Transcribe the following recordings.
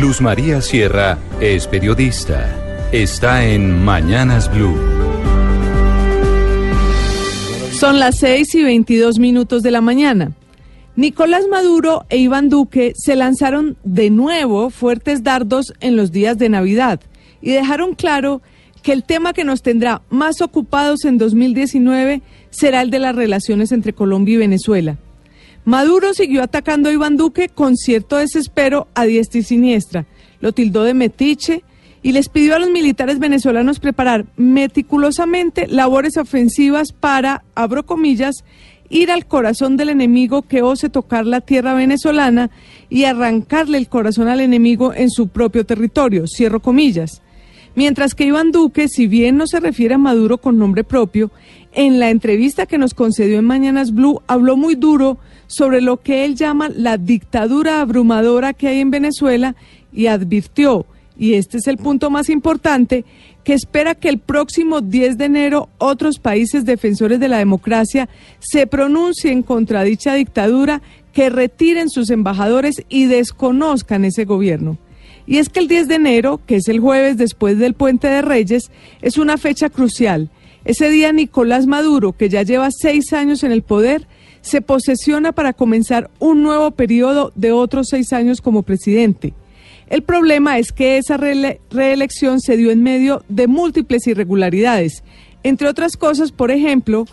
Luz María Sierra es periodista. Está en Mañanas Blue. Son las 6 y 22 minutos de la mañana. Nicolás Maduro e Iván Duque se lanzaron de nuevo fuertes dardos en los días de Navidad y dejaron claro que el tema que nos tendrá más ocupados en 2019 será el de las relaciones entre Colombia y Venezuela. Maduro siguió atacando a Iván Duque con cierto desespero a diestra y siniestra. Lo tildó de metiche y les pidió a los militares venezolanos preparar meticulosamente labores ofensivas para, abro comillas, ir al corazón del enemigo que ose tocar la tierra venezolana y arrancarle el corazón al enemigo en su propio territorio, cierro comillas. Mientras que Iván Duque, si bien no se refiere a Maduro con nombre propio, en la entrevista que nos concedió en Mañanas Blue habló muy duro sobre lo que él llama la dictadura abrumadora que hay en Venezuela y advirtió, y este es el punto más importante, que espera que el próximo 10 de enero otros países defensores de la democracia se pronuncien contra dicha dictadura, que retiren sus embajadores y desconozcan ese gobierno. Y es que el 10 de enero, que es el jueves después del Puente de Reyes, es una fecha crucial. Ese día Nicolás Maduro, que ya lleva seis años en el poder, se posesiona para comenzar un nuevo periodo de otros seis años como presidente. El problema es que esa reelección se dio en medio de múltiples irregularidades. Entre otras cosas, por ejemplo,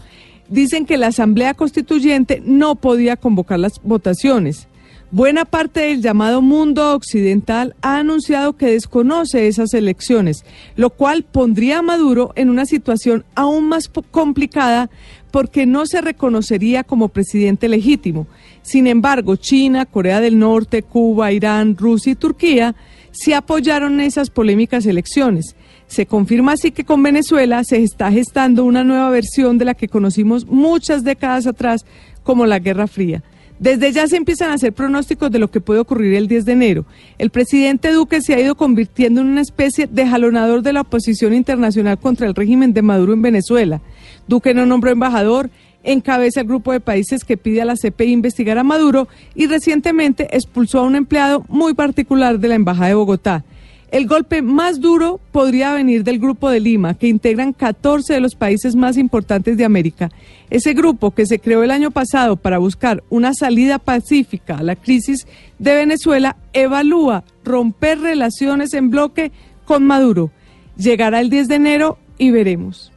dicen que la Asamblea Constituyente no podía convocar las votaciones. Buena parte del llamado mundo occidental ha anunciado que desconoce esas elecciones, lo cual pondría a Maduro en una situación aún más complicada porque no se reconocería como presidente legítimo. Sin embargo, China, Corea del Norte, Cuba, Irán, Rusia y Turquía sí apoyaron esas polémicas elecciones. Se confirma así que con Venezuela se está gestando una nueva versión de la que conocimos muchas décadas atrás como la Guerra Fría. Desde ya se empiezan a hacer pronósticos de lo que puede ocurrir el 10 de enero. El presidente Duque se ha ido convirtiendo en una especie de jalonador de la oposición internacional contra el régimen de Maduro en Venezuela. Duque no nombró embajador, encabeza el grupo de países que pide a la CPI investigar a Maduro y recientemente expulsó a un empleado muy particular de la Embajada de Bogotá. El golpe más duro podría venir del Grupo de Lima, que integran 14 de los países más importantes de América. Ese grupo, que se creó el año pasado para buscar una salida pacífica a la crisis de Venezuela, evalúa romper relaciones en bloque con Maduro. Llegará el 10 de enero y veremos.